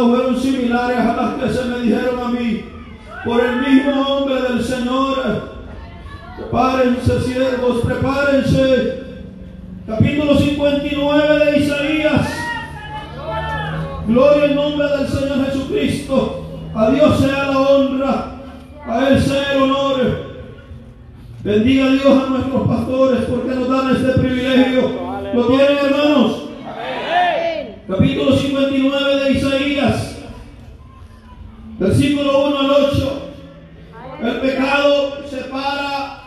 palabras fueron similares a las que se me dijeron a mí por el mismo nombre del Señor. Prepárense, siervos, prepárense. Capítulo 59 de Isaías. Gloria al nombre del Señor Jesucristo. A Dios sea la honra, a Él sea el honor. Bendiga a Dios a nuestros pastores porque nos dan este privilegio. ¿Lo tienen, hermanos? Capítulo 59 de Isaías. Versículo 1 al 8. El pecado separa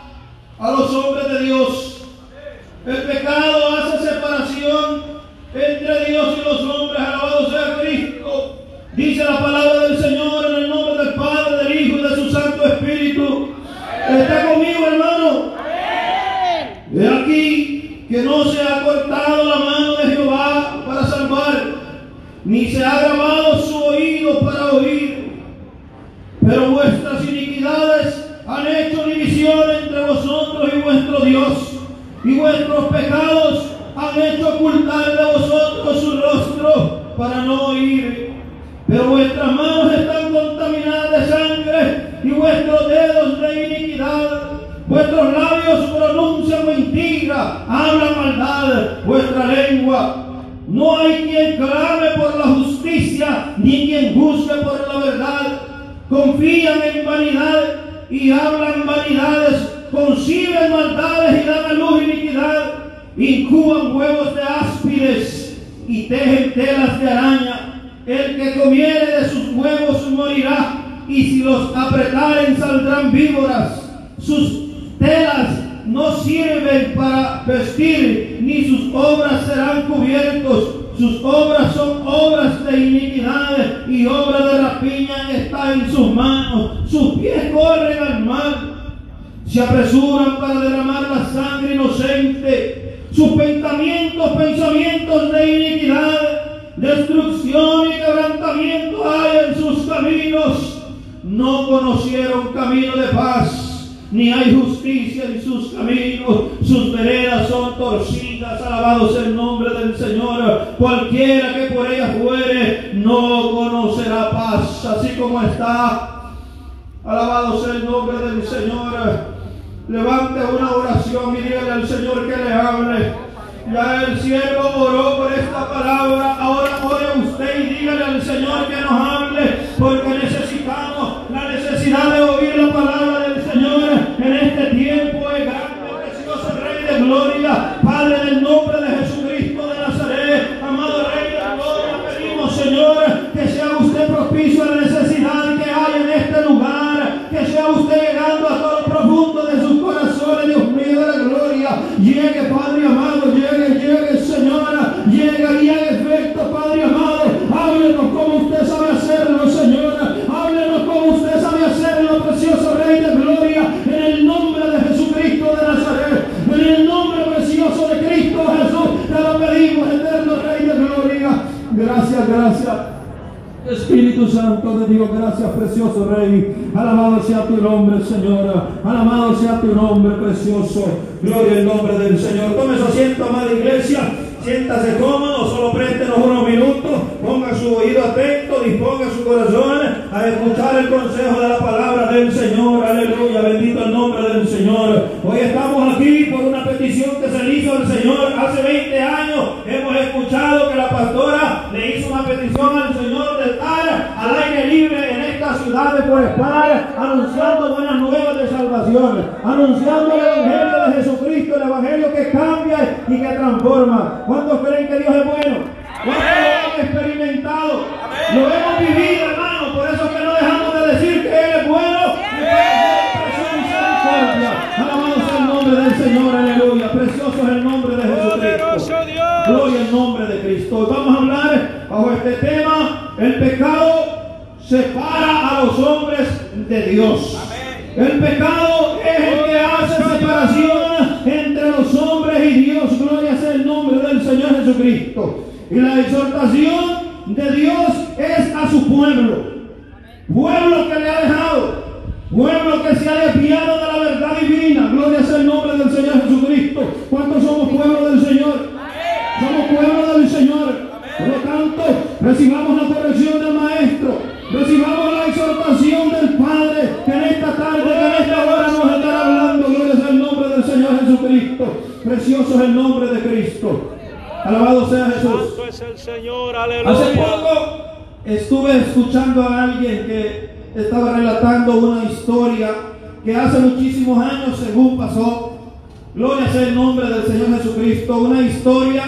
a los hombres de Dios. El pecado hace separación entre Dios y los hombres. Alabado sea Cristo. Dice la palabra del Señor en el nombre del Padre, del Hijo y de su Santo Espíritu. Está conmigo, hermano. De aquí que no se ha cortado la mano de Jehová para salvar, ni se ha grabado su oído para oír. Pero vuestras iniquidades han hecho división entre vosotros y vuestro Dios, y vuestros pecados han hecho ocultar de vosotros su rostro para no oír. Pero vuestras manos están contaminadas de sangre y vuestros dedos de iniquidad. Vuestros labios pronuncian mentira, hablan maldad, vuestra lengua. No hay quien clame por la justicia, ni quien juzgue por la verdad. Confían en vanidad y hablan vanidades, conciben maldades y dan a luz iniquidad, incuban huevos de áspides y tejen telas de araña. El que comiere de sus huevos morirá, y si los apretaren saldrán víboras. Sus telas no sirven para vestir, ni sus obras serán cubiertos. Sus obras son obras de iniquidad y obra de rapiña está en sus manos. Sus pies corren al mal. Se apresuran para derramar la sangre inocente. Sus pensamientos, pensamientos de iniquidad destrucción y quebrantamiento hay en sus caminos. No conocieron camino de paz, ni hay justicia en sus caminos. Sus veredas son torcidas. Alabado sea el nombre del Señor. Cualquiera que por ellas fuere, no conocerá paz. Así como está. Alabado sea el nombre del Señor. Levante una oración y dígale al Señor que le hable. Ya el siervo oró por esta palabra. Ahora ore usted y dígale al Señor que nos hable, porque necesitamos la necesidad de oír la palabra del Señor en este tiempo. Es grande, precioso Rey de Gloria, Padre del nombre de Jesucristo de Nazaret, amado Rey de Gloria. Pedimos, Señor, que sea usted propicio a la necesidad que hay en este lugar, que sea usted llegando a todo profundo de sus corazones, Dios mío de la gloria. Llegue, Padre amado, llegue, llegue, Señora, llegue y haga efecto, Padre amado. Háblenos como usted sabe hacerlo, Señora. Háblenos como usted sabe hacerlo, precioso Rey de Gloria, en el nombre de Jesucristo de Nazaret, en el nombre precioso de Cristo Jesús. Te lo pedimos, eterno Rey de Gloria. Espíritu Santo de Dios, gracias precioso Rey. Alabado sea tu nombre, Señor. Alabado sea tu nombre precioso. Gloria al nombre del Señor. Tome su asiento, amada iglesia. Siéntase cómodo, solo préstenos unos minutos. Ponga su oído atento, disponga su corazón a escuchar el consejo de la palabra del Señor. Aleluya, bendito el nombre del Señor. Hoy estamos aquí por una petición que se le hizo al Señor hace 20 años. Hemos escuchado que la pastora le hizo una petición al Señor de estar al aire libre en esta ciudad de Forespar, anunciando buenas nuevas de salvación, anunciando el Evangelio de Jesucristo, el Evangelio que cambia y que transforma. ¿Cuántos creen que Dios es bueno? ¿Cuántos lo hemos experimentado? Lo hemos vivido, hermano, por eso que no dejamos de decir que Él es bueno y que su misericordia. Alabado sea el nombre del Señor, aleluya. Precioso es el nombre de Jesucristo. Gloria al nombre de Cristo. Hoy vamos a hablar bajo este tema, el pecado separa a los hombres de Dios. El pecado es el que hace separación entre los hombres y Dios. Gloria sea el nombre del Señor Jesucristo. Y la exhortación de Dios es a su pueblo. Pueblo que le ha dejado. Pueblo que se ha desviado de la verdad divina. Gloria sea el nombre del Señor Jesucristo. ¿Cuántos somos pueblo del Señor? Somos pueblo del Señor. Por lo tanto, recibamos la corrección del Maestro. Recibamos la exhortación del Padre que en esta tarde, que en esta hora nos estará hablando. Gloria sea el nombre del Señor Jesucristo. Precioso es el nombre de Cristo. Alabado sea Jesús. Santo es el Señor. Aleluya. Hace poco estuve escuchando a alguien que estaba relatando una historia que hace muchísimos años según pasó. Gloria sea el nombre del Señor Jesucristo. Una historia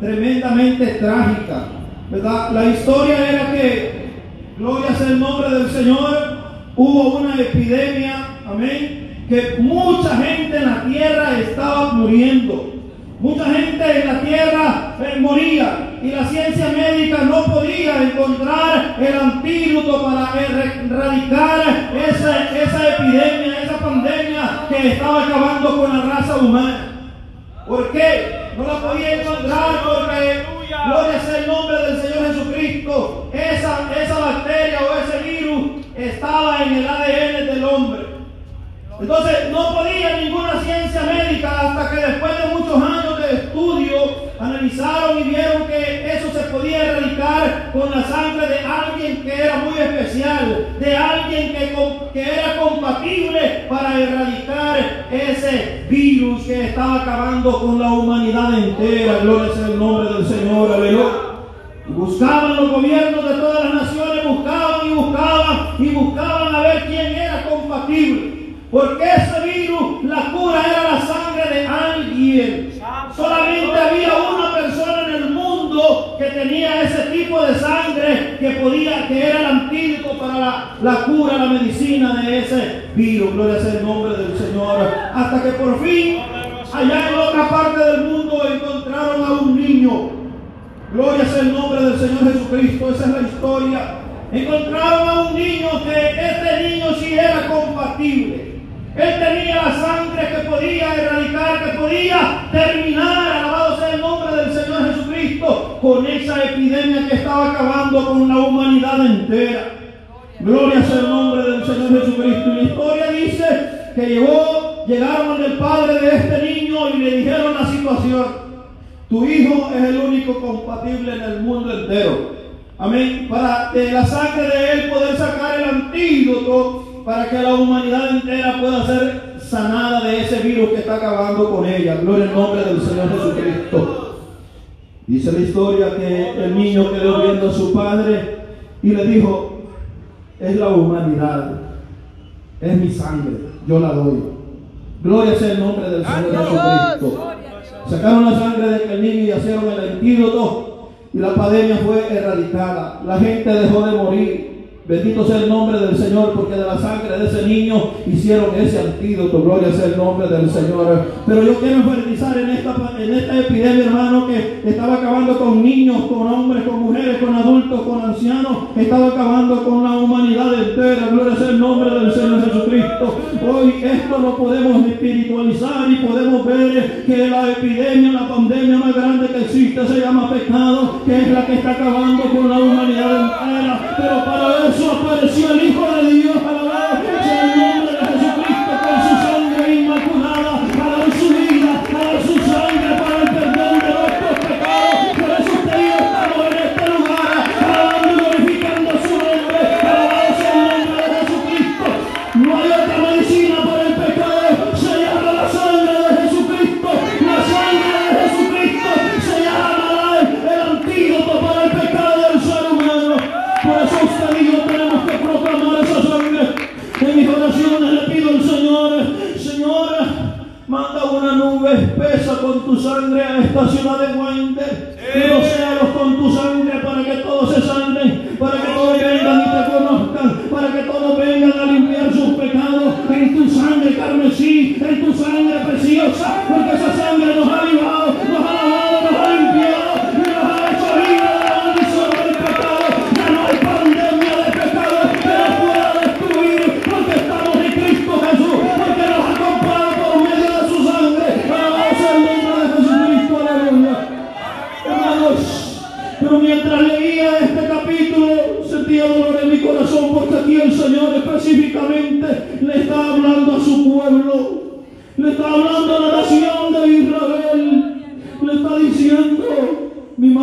tremendamente trágica. ¿verdad? La historia era que, gloria sea el nombre del Señor, hubo una epidemia, amén, que mucha gente en la tierra estaba muriendo. Mucha gente en la tierra eh, moría y la ciencia médica no podía encontrar el antídoto para er- erradicar esa, esa epidemia, esa pandemia que estaba acabando con la raza humana. ¿Por qué? No la podía encontrar porque, gloria sea el nombre del Señor Jesucristo, esa, esa bacteria o ese virus estaba en el ADN del hombre. Entonces no podía ninguna ciencia médica hasta que después de muchos años de estudio analizaron y vieron que eso se podía erradicar con la sangre de alguien que era muy especial, de alguien que, era compatible para erradicar ese virus que estaba acabando con la humanidad entera. Gloria sea el nombre del Señor, aleluya. Y buscaban los gobiernos de todas las naciones, buscaban y buscaban y buscaban a ver quién era compatible. Porque ese virus, la cura era la sangre de alguien. Solamente había una persona en el mundo que tenía ese tipo de sangre que podía, que era el antídoto para la, cura, la medicina de ese virus. Gloria sea el nombre del Señor. Hasta que por fin, allá en otra parte del mundo, encontraron a un niño Gloria sea el nombre del Señor Jesucristo, esa es la historia. Encontraron a un niño que este niño sí era compatible. Él tenía la sangre que podía erradicar, que podía terminar, alabado sea el nombre del Señor Jesucristo, con esa epidemia que estaba acabando con la humanidad entera. Gloria sea el nombre del Señor Jesucristo. Y la historia dice que llegó, llegaron al padre de este niño y le dijeron la situación. Tu hijo es el único compatible en el mundo entero. Amén. Para de la sangre de él poder sacar el antídoto para que la humanidad entera pueda ser sanada de ese virus que está acabando con ella. Gloria al nombre del Señor Jesucristo. Dice la historia que el niño quedó viendo a su padre y le dijo, es la humanidad, es mi sangre, yo la doy. Gloria sea el nombre del Señor Jesucristo. Sacaron la sangre de aquel niño y hicieron el antídoto y la pandemia fue erradicada. La gente dejó de morir. Bendito sea el nombre del Señor, porque de la sangre de ese niño hicieron ese antídoto. Gloria sea el nombre del Señor. Pero yo quiero enfatizar en esta, en esta epidemia, hermano, que estaba acabando con niños, con hombres, con mujeres, con adultos, con ancianos. Estaba acabando con la humanidad entera. Gloria sea el nombre del Señor Jesucristo. Hoy esto lo podemos espiritualizar y podemos ver que la epidemia, la pandemia más grande que existe se llama pecado, que es la que está acabando con la humanidad entera. Pero para eso apareció el Hijo de Dios,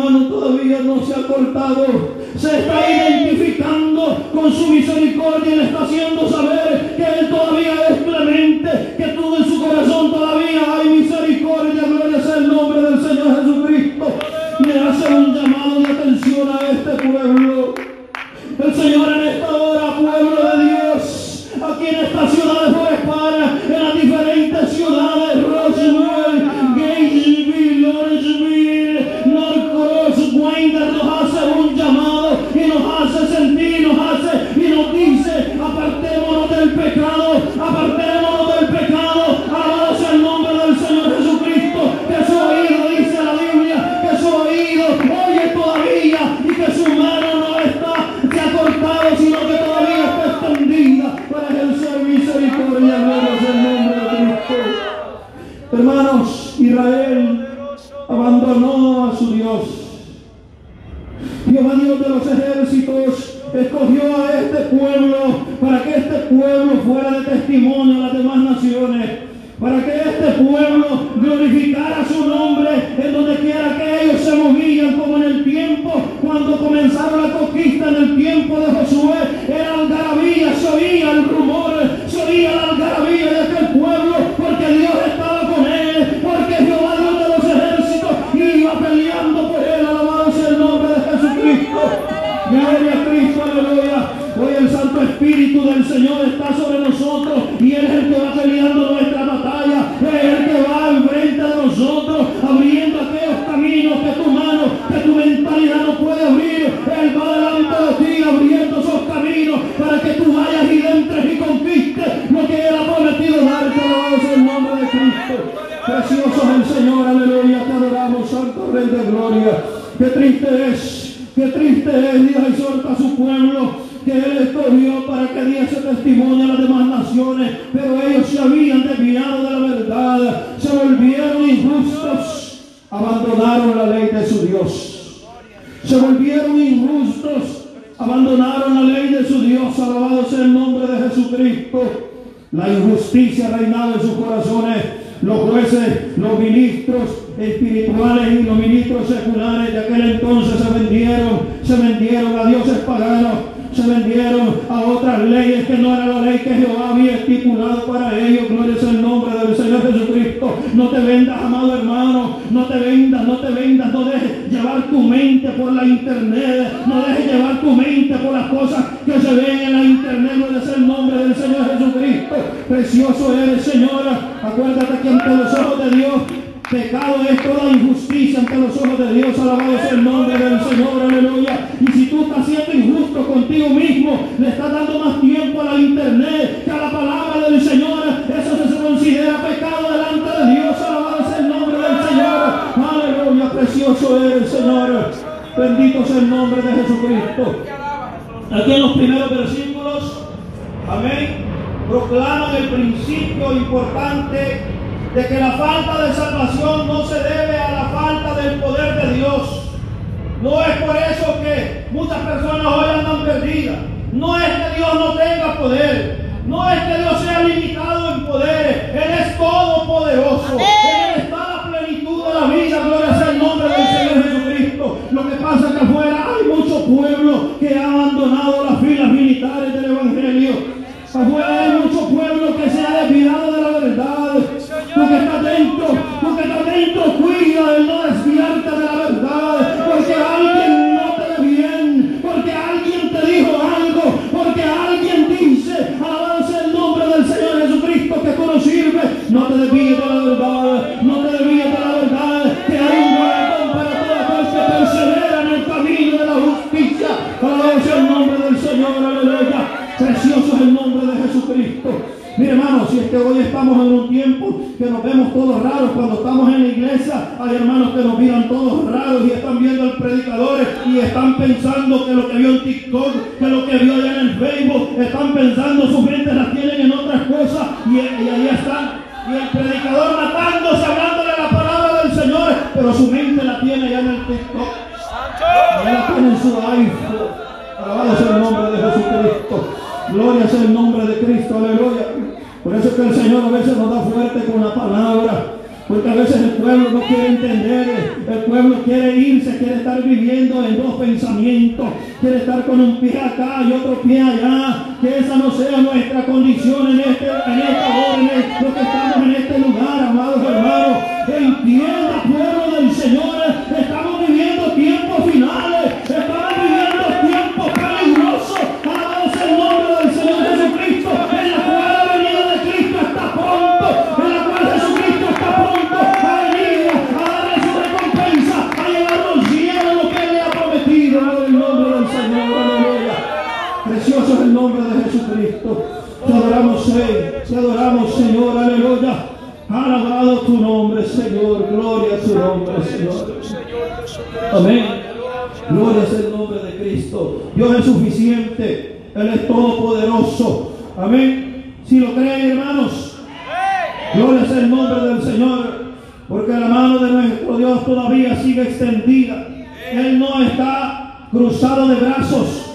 todavía no se ha cortado, se está identificando con su misericordia y le está haciendo saber que Él todavía es clemente, que cuando ministros seculares de aquel entonces se vendieron, se vendieron a dioses paganos, se vendieron a otras leyes que no era la ley que Jehová había estipulado para ellos. Gloria es el nombre del Señor Jesucristo. No te vendas, amado hermano. No te vendas, no te vendas. No dejes llevar tu mente por la internet. No dejes llevar tu mente por las cosas que se ven en la internet. Gloria es el nombre del Señor Jesucristo. Precioso eres, Señora. Acuérdate que ante los ojos de Dios Pecado es toda injusticia ante los ojos de Dios. Alabado sea el nombre del Señor. Aleluya. Y si tú estás siendo injusto contigo mismo, le estás dando más tiempo a la internet que a la palabra del Señor, eso se considera pecado delante de Dios. Alabado sea el nombre del Señor. Aleluya. Precioso es el Señor. Bendito sea el nombre de Jesucristo. Aquí en los primeros versículos, amén, proclaman el principio importante de que la falta de salvación no se debe a la falta del poder de Dios. No es por eso que muchas personas hoy andan perdidas. No es que Dios no tenga poder. No es que Dios sea limitado en poder. Él es todopoderoso. Él está la plenitud de la vida. Gloria sea el nombre del Señor Jesucristo. Lo que pasa es que afuera hay mucho pueblo que ha abandonado las filas militares del Evangelio. Afuera el pueblo quiere irse, quiere estar viviendo en dos pensamientos, quiere estar con un pie acá y otro pie allá. Que esa no sea nuestra condición en, este, en esta hora, en lo que estamos en este lugar, amados Amén. Gloria es el nombre de Cristo. Dios es suficiente. Él es todopoderoso. Amén. Si lo creen, hermanos. Gloria es el nombre del Señor. Porque la mano de nuestro Dios todavía sigue extendida. Él no está cruzado de brazos.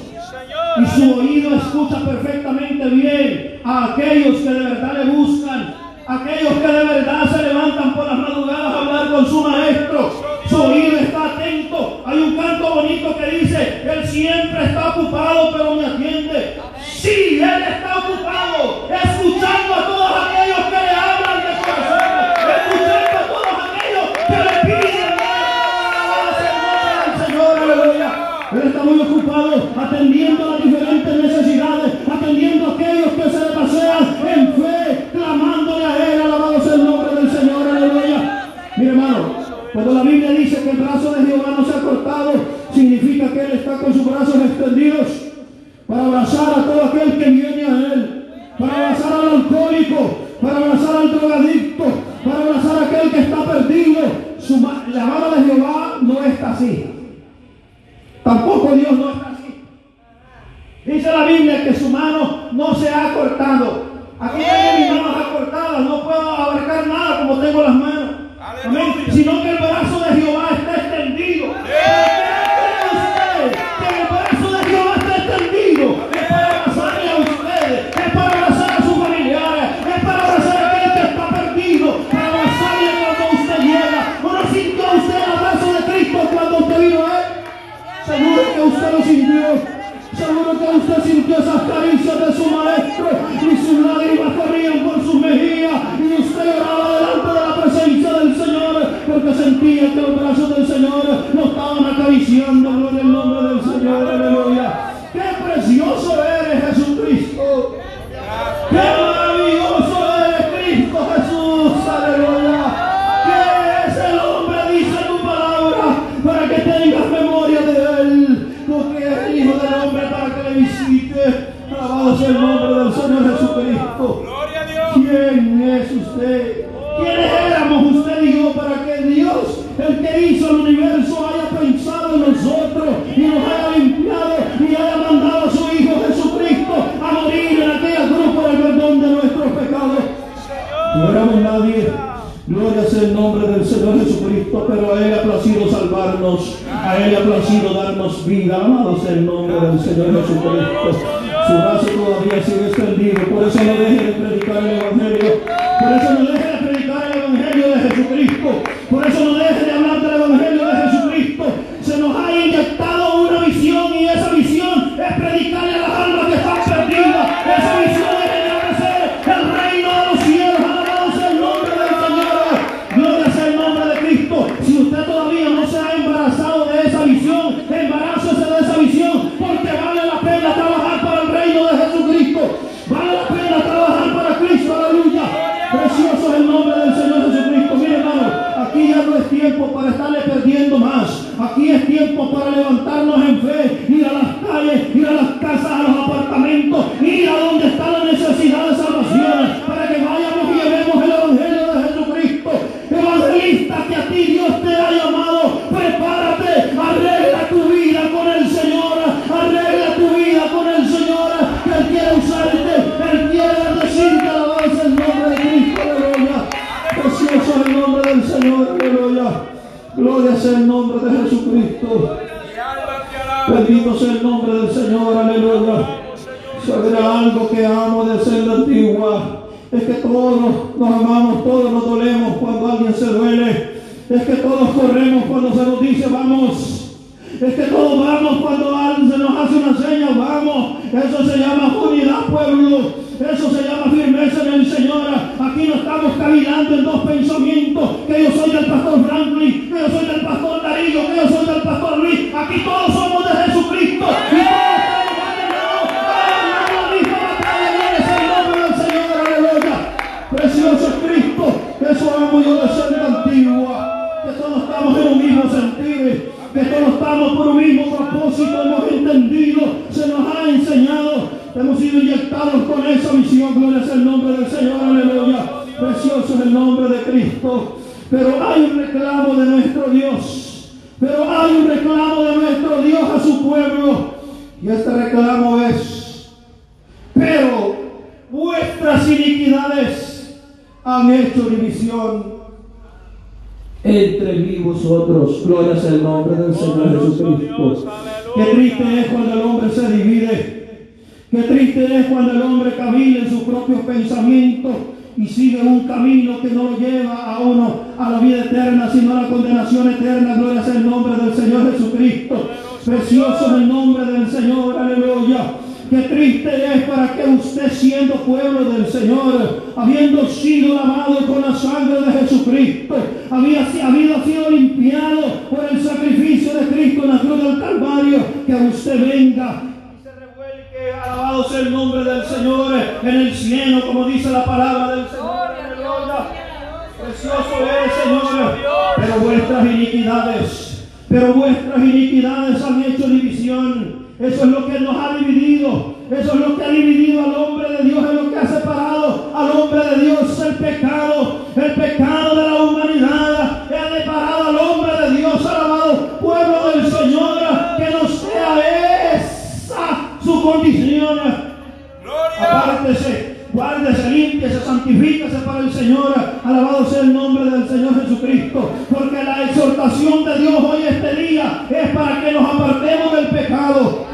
Y su oído escucha perfectamente bien a aquellos que de verdad le buscan, aquellos que de verdad se levantan por las madrugadas a hablar con su maestro. Su oído está atento. Hay un canto bonito que dice, Él siempre está ocupado, pero me atiende. Usted lo sintió. Seguro que usted sintió esas caricias de su maestro y sus lágrimas corrían por sus mejillas y usted lloraba delante de la presencia del Señor porque sentía que los brazos del Señor lo estaban acariciando. Gloria al nombre del Señor. ¿Quiénes éramos usted y yo para que Dios, el que hizo el universo, haya pensado en nosotros y nos haya limpiado y haya mandado a su Hijo Jesucristo a morir en aquella cruz por el perdón de nuestros pecados? No éramos nadie. Gloria sea el nombre del Señor Jesucristo, pero a Él ha placido salvarnos, a Él ha placido darnos vida. Amado sea el nombre del Señor Jesucristo. Su brazo todavía sigue extendido, por eso no deje de predicar el Evangelio. Por eso no deje de predicar el Evangelio de Jesucristo. Por eso no deje Es que todos corremos cuando se nos dice vamos. Es que todos vamos cuando se nos hace una seña, vamos. Eso se llama unidad, pueblo. Eso se llama firmeza en el Señor. Aquí no estamos cavilando en dos pensamientos. Que yo soy del pastor Franklin, que yo soy del pastor Darío, que yo soy del pastor Luis. Aquí todos somos de Jesucristo. Y todos estamos Señor. Aleluya. Precioso Cristo. Eso amo yo de ser la antigua. Que todos estamos en un mismo sentir. Que todos estamos por un mismo propósito. Hemos entendido. Se nos ha enseñado. Hemos sido inyectados con esa visión. Gloria sea el nombre del Señor. Aleluya. Precioso es el nombre de Cristo. Pero hay un reclamo de nuestro Dios. Pero hay un reclamo de nuestro Dios a su pueblo. Y este reclamo es, pero vuestras iniquidades han hecho división entre mí y vosotros. Gloria sea el nombre del Señor Jesucristo. Qué triste es cuando el hombre se divide. Qué triste es cuando el hombre camina en sus propios pensamientos y sigue un camino que no lo lleva a uno a la vida eterna, sino a la condenación eterna. Gloria sea el nombre del Señor Jesucristo. Precioso es el nombre del Señor, aleluya. Qué triste es para que usted siendo pueblo del Señor, habiendo sido lavado con la sangre de Jesucristo, había, había sido limpiado por el sacrificio de Cristo en la cruz del Calvario, que usted venga y se revuelque, alabado sea el nombre del Señor en el cielo, como dice la palabra del Señor. Precioso es, Señor, pero vuestras iniquidades, pero vuestras iniquidades han hecho división. Eso es lo que nos ha dividido. Eso es lo que ha dividido al hombre de Dios. Es lo que ha separado al hombre de Dios. El pecado. El pecado de la humanidad. Que ha separado al hombre de Dios. Alabado pueblo del Señor. Que no sea esa su condición. Apártese, guárdese, límpiese, santifíquese para el Señor. Alabado sea el nombre del Señor Jesucristo. Porque la exhortación de Dios hoy este día es para que nos apartemos del pecado.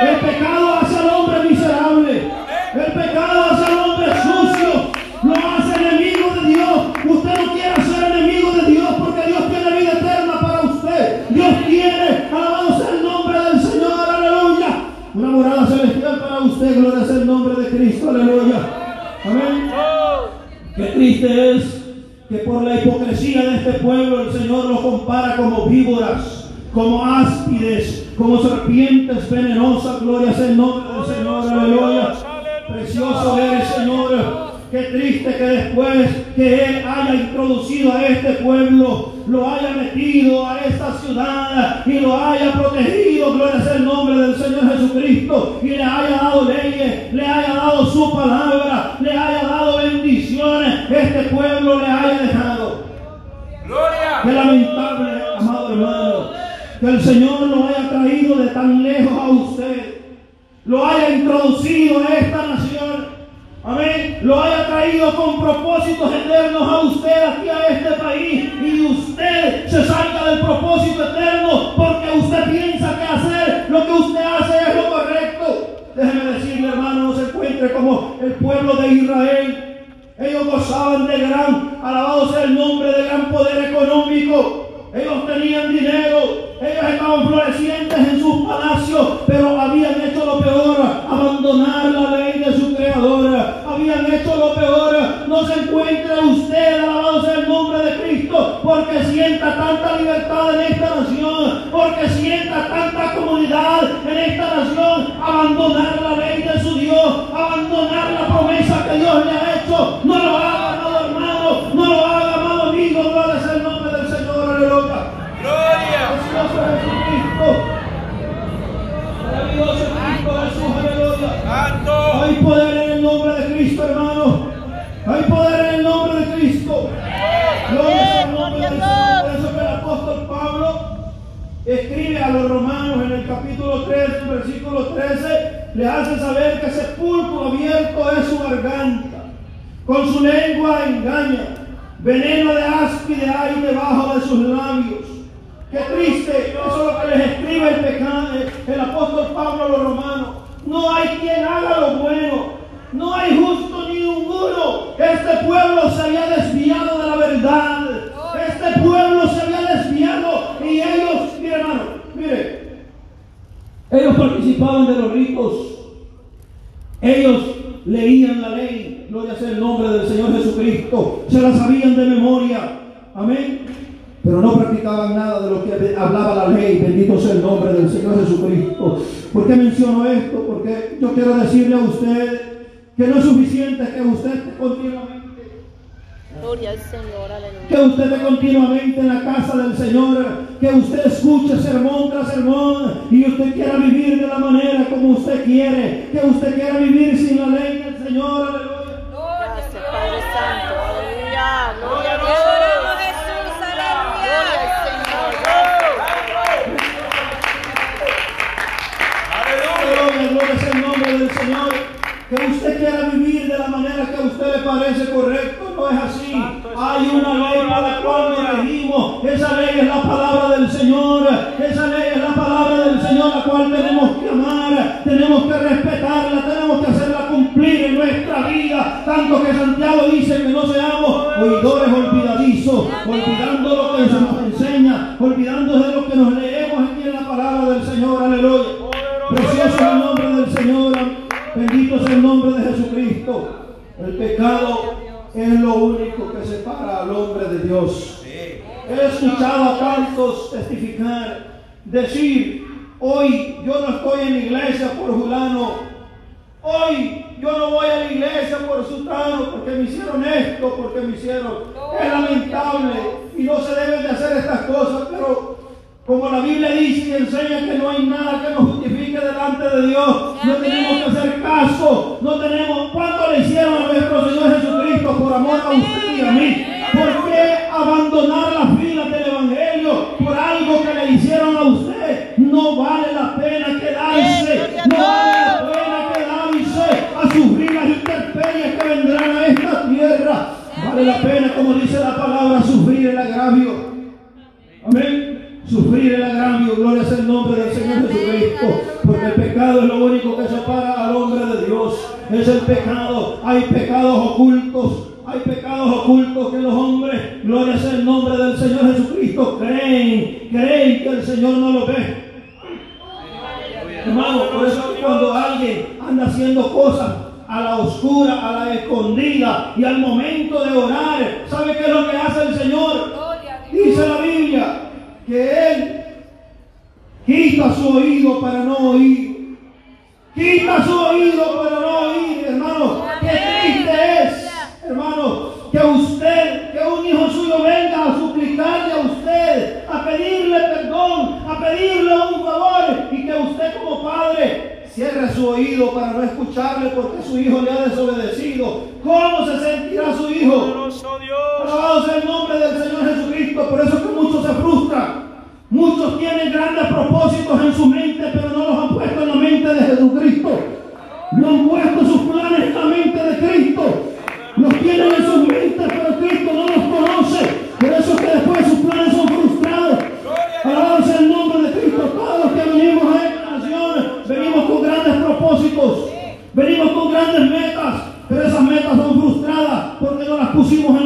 El pecado hace al hombre miserable. El pecado hace al hombre sucio. Lo hace enemigo de Dios. Usted no quiere ser enemigo de Dios porque Dios tiene vida eterna para usted. Dios tiene, alabado sea el nombre del Señor. Aleluya. Una morada celestial para usted. Gloria sea el nombre de Cristo. Aleluya. Amén. Qué triste es que por la hipocresía de este pueblo el Señor lo compara como víboras, como áspides, como serpientes venenosas. Gloria sea el nombre del Señor. Aleluya. Precioso eres, Señor. Qué triste que después que Él haya introducido a este pueblo, lo haya metido a esta ciudad y lo haya protegido, gloria sea el nombre del Señor Jesucristo, y le haya dado leyes, le haya dado su palabra, le haya dado bendiciones, este pueblo le haya dejado. Qué Gloria. lamentable, amado hermano, que el Señor lo haya traído de tan lejos a usted, lo haya introducido a esta nación. Amén. Lo haya traído con propósitos eternos a usted aquí a este país y usted se salga del propósito eterno porque usted piensa que hacer lo que usted hace es lo correcto. Déjeme decirle, hermano, no se encuentre como el pueblo de Israel. Ellos gozaban de gran, alabado sea el nombre, de gran poder económico. Ellos tenían dinero, palácio. Hace saber que abierto es su garganta. Con su lengua engaña. Veneno de áspide hay debajo de sus labios. Qué triste, eso es lo que les escribe el, pecado, el apóstol Pablo a los romanos. No hay quien haga lo bueno, no hay justo ni ninguno. Este pueblo se había desviado de la verdad. Este pueblo se había desviado y ellos, mire hermano, mire, ellos participaban de los ritos. Ellos leían la ley, gloria sea el nombre del Señor Jesucristo, se la sabían de memoria, amén. Pero no practicaban nada de lo que hablaba la ley, bendito sea el nombre del Señor Jesucristo. ¿Por qué menciono esto? Porque yo quiero decirle a usted que no es suficiente que usted continuamente Gloria al Señor, aleluya. que usted esté continuamente en la casa del Señor, que usted escuche sermón tras sermón y usted quiera vivir de la manera como usted quiere, que usted quiera vivir sin la ley del Señor, aleluya. Gracias, Padre Santo, aleluya. Gloria a Dios. Jesús, Gloria sea el nombre del Señor. Que usted quiera vivir de la manera que a usted le parece correcto, no es así. Hay una ley por la cual nos regimos. Esa ley es la palabra del Señor. Esa ley es la palabra del Señor, la cual tenemos que amar, tenemos que respetarla, tenemos que hacerla cumplir en nuestra vida. Tanto que Santiago dice que no seamos oidores olvidadizos, olvidando lo que se nos enseña, olvidando de lo que nos leemos aquí en la palabra del Señor. Aleluya. Precioso el nombre del Señor. Bendito es el nombre de Jesucristo. El pecado único que separa al hombre de Dios. He escuchado a tantos testificar, decir, hoy yo no estoy en la iglesia por Julano, hoy yo no voy a la iglesia por Sultano porque me hicieron esto, porque me hicieron. Es lamentable y no se deben de hacer estas cosas, pero como la Biblia dice y enseña que no hay nada que nos justifique delante de Dios, no tenemos que hacer caso, no tenemos, ¿cuánto le hicieron a nuestro Señor Jesucristo por amor a usted y a mí? ¿Por qué abandonar las filas del Evangelio por algo que le hicieron a usted? No vale la pena quedarse, no vale la pena quedarse a sufrir las intemperies que vendrán a esta tierra. Vale la pena, como dice la palabra, sufrir el agravio. Amén sufrir el agravio, gloria es el nombre del Señor Jesucristo, porque el pecado es lo único que separa al hombre de Dios, es el pecado, hay pecados ocultos, hay pecados ocultos que los hombres, gloria es el nombre del Señor Jesucristo, creen, creen que el Señor no lo ve. Hermano, por eso cuando alguien anda haciendo cosas a la oscura, a la escondida y al momento de orar, ¿sabe qué es lo que hace el Señor? Dice la Biblia que Él quita su oído para no oír. Quita su oído para no oír, hermano. Qué triste es, hermano, que usted, que un hijo suyo venga a suplicarle a usted, a pedirle perdón, a pedirle un favor y que usted como padre cierre su oído para no escucharle porque su hijo le ha desobedecido. ¿Cómo se sentirá su hijo? Alabado sea el nombre del Señor Jesucristo. Por eso que muchos se frustran. Muchos tienen grandes propósitos en su mente, pero no los han puesto en la mente de Jesucristo. No han puesto sus planes en la mente de Cristo. Los tienen en sus mentes, pero Cristo no los conoce. Por eso es que después sus planes son frustrados. Alabado sea el nombre de Cristo. Todos los que venimos a esta nación, venimos con grandes propósitos. Venimos con grandes metas, pero esas metas son frustradas porque no las pusimos en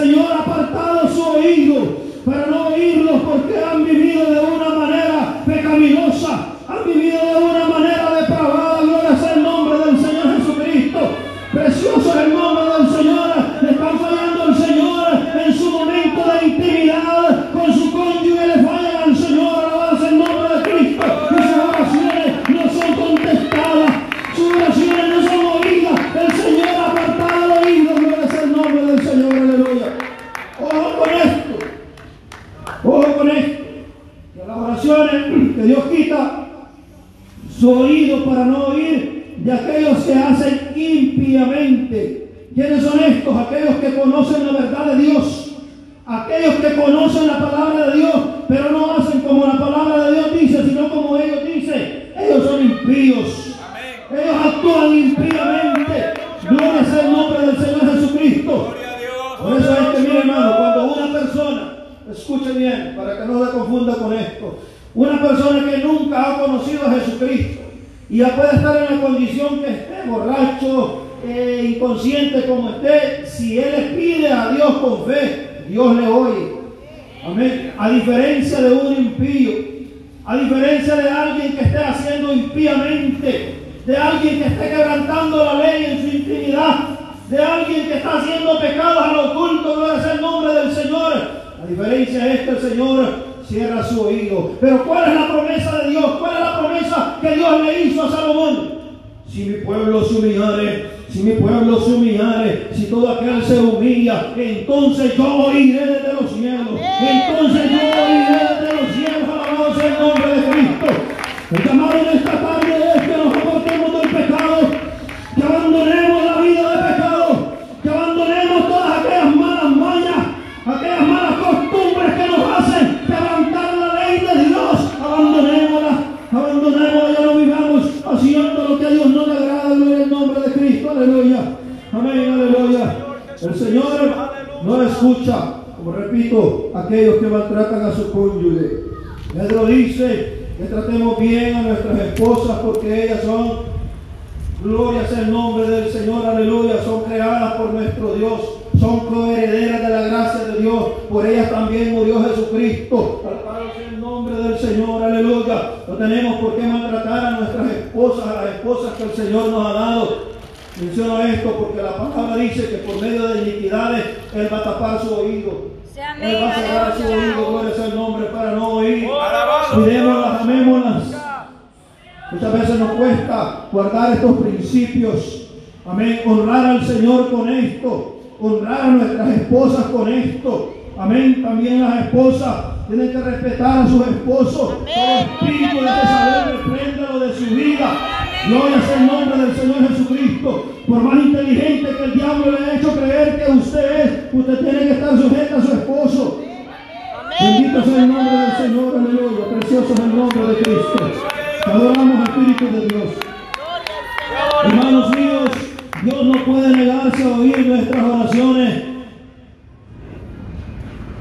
Señor ha apartado su oído para no con fe, Dios le oye. Amén. A diferencia de un impío, a diferencia de alguien que esté haciendo impíamente, de alguien que esté quebrantando la ley en su intimidad, de alguien que está haciendo pecados a lo oculto, no es el nombre del Señor. A diferencia es que el Señor cierra su oído. Pero ¿cuál es la promesa de Dios? ¿Cuál es la promesa que Dios le hizo a Salomón? Si mi pueblo se humillare, si mi pueblo se humillare, si todo aquel se humilla, entonces yo oiré desde los cielos. Entonces yo oiré desde los cielos, alabado sea el nombre de Cristo. El llamado en esta tarde escucha, como repito, aquellos que maltratan a su cónyuge. Pedro dice que tratemos bien a nuestras esposas porque ellas son, gloria sea el nombre del Señor, aleluya, son creadas por nuestro Dios, son coherederas de la gracia de Dios, por ellas también murió Jesucristo. Alabado el nombre del Señor, aleluya. No tenemos por qué maltratar a nuestras esposas, a las esposas que el Señor nos ha dado. Menciono esto porque la palabra dice que por medio de iniquidades Él va a tapar su oído. Él va a cerrar su oído, gloria sea el nombre, para no oír. Cuidémoslas, amémoslas. Muchas veces nos cuesta guardar estos principios. Amén. Honrar al Señor con esto. Honrar a nuestras esposas con esto. Amén. También las esposas tienen que respetar a sus esposos. Amén. Todo espíritu de Jezabel, repréndalo de su vida. Gloria sea el nombre del Señor Jesucristo. Por más inteligente que el diablo le ha hecho creer que usted es, usted tiene que estar sujeta a su esposo. Bendito sea el nombre del Señor, aleluya. Precioso es el nombre de Cristo. Adoramos, Espíritu de Dios. Al. Hermanos míos, Dios no puede negarse a oír nuestras oraciones.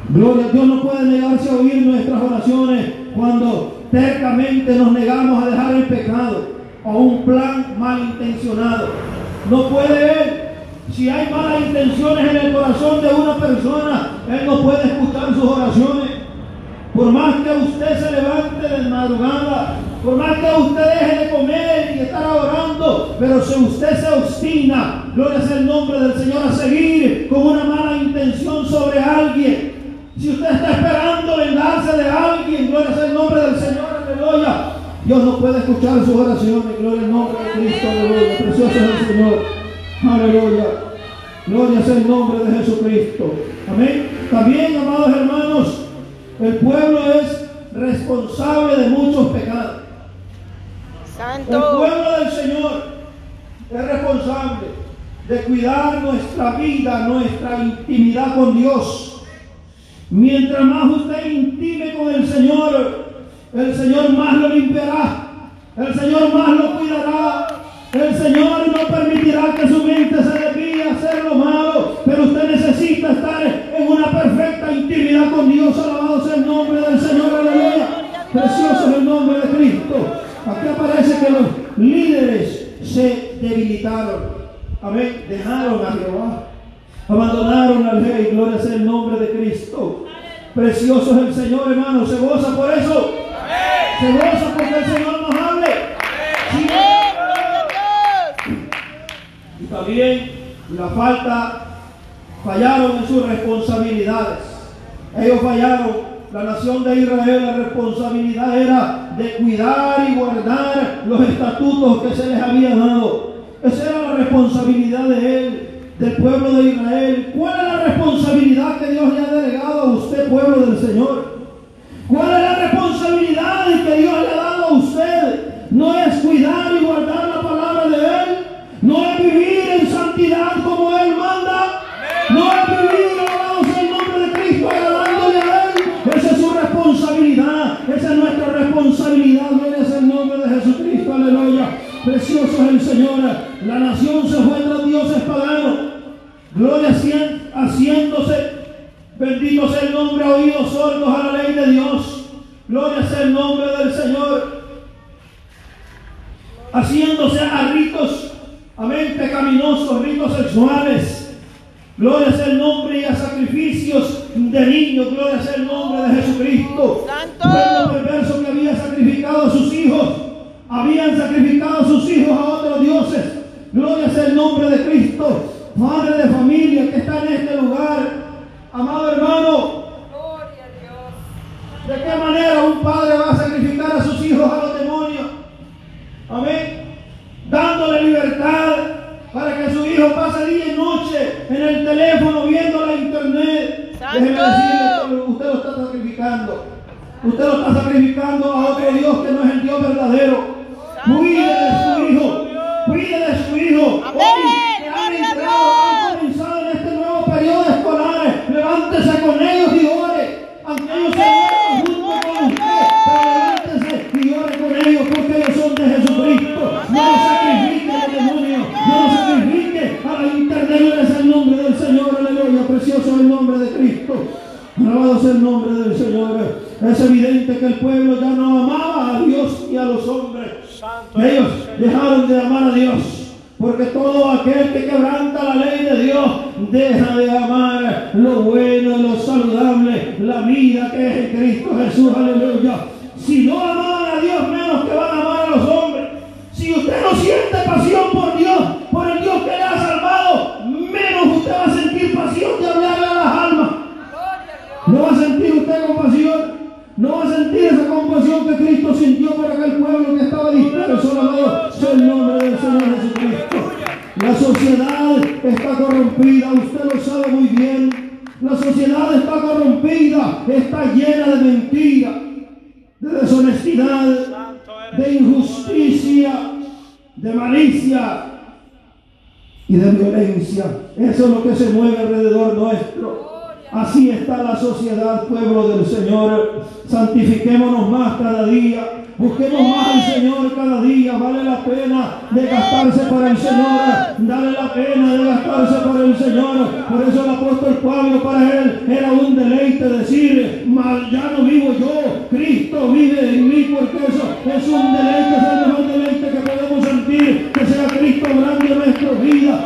Gloria, Dios no puede negarse a oír nuestras oraciones cuando tercamente nos negamos a dejar el pecado o un plan malintencionado. No puede Él. Si hay malas intenciones en el corazón de una persona, Él no puede escuchar sus oraciones. Por más que usted se levante de madrugada, por más que usted deje de comer y estar orando, pero si usted se obstina, gloria sea el nombre del Señor, a seguir con una mala intención sobre alguien, si usted está esperando vengarse de alguien, gloria sea el nombre del Señor, aleluya. Dios no puede escuchar sus oraciones, gloria al nombre de Cristo, aleluya. Precioso es el Señor, aleluya. Gloria el nombre de Jesucristo. Amén. También, amados hermanos, el pueblo es responsable de muchos pecados. El Santo. pueblo del Señor es responsable de cuidar nuestra vida, nuestra intimidad con Dios. Mientras más usted intime con el Señor, el Señor más lo limpiará, el Señor más lo cuidará, el Señor no permitirá que su mente se desvíe a hacer lo malo, pero usted necesita estar en una perfecta intimidad con Dios. Alabado sea el nombre del Señor, aleluya. Precioso es el nombre de Cristo. Aquí aparece que los líderes se debilitaron. Amén. Dejaron a Jehová. Abandonaron al rey. Gloria sea el nombre de Cristo. Precioso es el Señor, hermano. Se goza por eso. Y también la falta, fallaron en sus responsabilidades. Ellos fallaron. La nación de Israel, la responsabilidad era de cuidar y guardar los estatutos que se les había dado. Esa era la responsabilidad de él, del pueblo de Israel. ¿Cuál es la responsabilidad que Dios le ha delegado a usted, pueblo del Señor? ¿Cuál es la responsabilidad que Dios le ha dado a usted? No es cuidar y guardar la palabra de Él. No es vivir en santidad como Él manda. No es vivir, alabado sea el nombre de Cristo, agradándole a Él. Esa es su responsabilidad. Esa es nuestra responsabilidad. Gloria sea el nombre de Jesucristo. Aleluya. Precioso es el Señor. La nación se fue tras dioses paganos. Gloria haciéndose Bendito sea el nombre, oídos sordos a la ley de Dios. Gloria sea el nombre del Señor. haciéndose a ritos, amén, pecaminosos, ritos sexuales. Gloria sea el nombre y a sacrificios de niños. Gloria sea el nombre de Jesucristo. Santo. Pueblo perverso que había sacrificado a sus hijos. Habían sacrificado a sus hijos a otros dioses. Gloria sea el nombre de Cristo. Madre de familia que está en este lugar. Amado hermano, ¿de qué manera un padre va a sacrificar a sus hijos a los demonios? Amén. Dándole libertad para que su hijo pase día y noche en el teléfono viendo la internet. Santo. Déjeme decirle que usted lo está sacrificando. Usted lo está sacrificando a otro Dios que no es el Dios verdadero. Santo. Cuide de su hijo. Cuide de su hijo. Amén. Es el nombre del Señor. Aleluya. Precioso el nombre de Cristo. Alabado sea el nombre del Señor. Es evidente que el pueblo ya no amaba a Dios y a los hombres. Ellos dejaron de amar a Dios. Porque todo aquel que quebranta la ley de Dios deja de amar lo bueno, lo saludable, la vida que es en Cristo Jesús. Aleluya. Si no amaban a Dios, menos que van a amar a los hombres. Si usted no siente pasión por Dios, sociedad está corrompida, usted lo sabe muy bien. La sociedad está corrompida, está llena de mentira, de deshonestidad, de injusticia, de malicia y de violencia. Eso es lo que se mueve alrededor nuestro. Así está la sociedad, pueblo del Señor. Santifiquémonos más cada día. Busquemos más al Señor cada día. Vale la pena de gastarse para el Señor. Dale la pena de gastarse para el Señor. Por eso el apóstol Pablo para él era un deleite decir, "Mas ya no vivo yo, Cristo vive en mí, porque eso es un deleite, es el mejor deleite que podemos sentir. Que sea Cristo obrando en nuestra vida,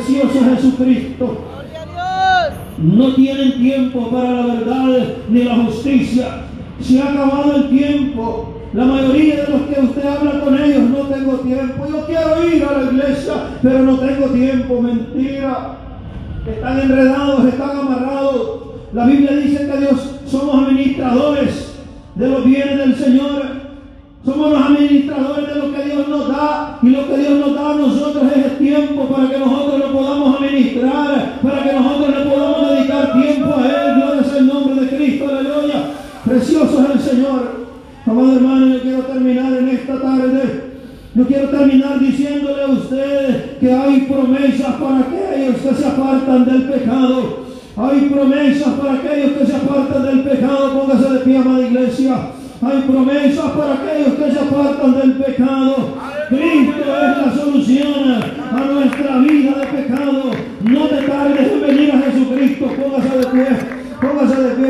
Precioso Jesucristo. No tienen tiempo para la verdad ni la justicia. Se ha acabado el tiempo. La mayoría de los que usted habla con ellos no tengo tiempo. Yo quiero ir a la iglesia, pero no tengo tiempo. Mentira. Están enredados, están amarrados. La Biblia dice que Dios somos administradores de los bienes del Señor. Somos los administradores de lo que Dios nos da y lo que Dios nos da a nosotros es tiempo para que nosotros lo podamos administrar, para que nosotros le podamos dedicar tiempo a Él. Gloria sea el nombre de Cristo, aleluya. Precioso es el Señor. Amado hermano, yo quiero terminar en esta tarde. Yo quiero terminar diciéndole a ustedes que hay promesas para aquellos que se apartan del pecado. Hay promesas para aquellos que se apartan del pecado. Póngase de pie, amada iglesia. Hay promesas para aquellos que se apartan del pecado. Cristo es la solución a nuestra vida de pecado. No te tardes en venir a Jesucristo. Póngase de pie. Póngase de pie.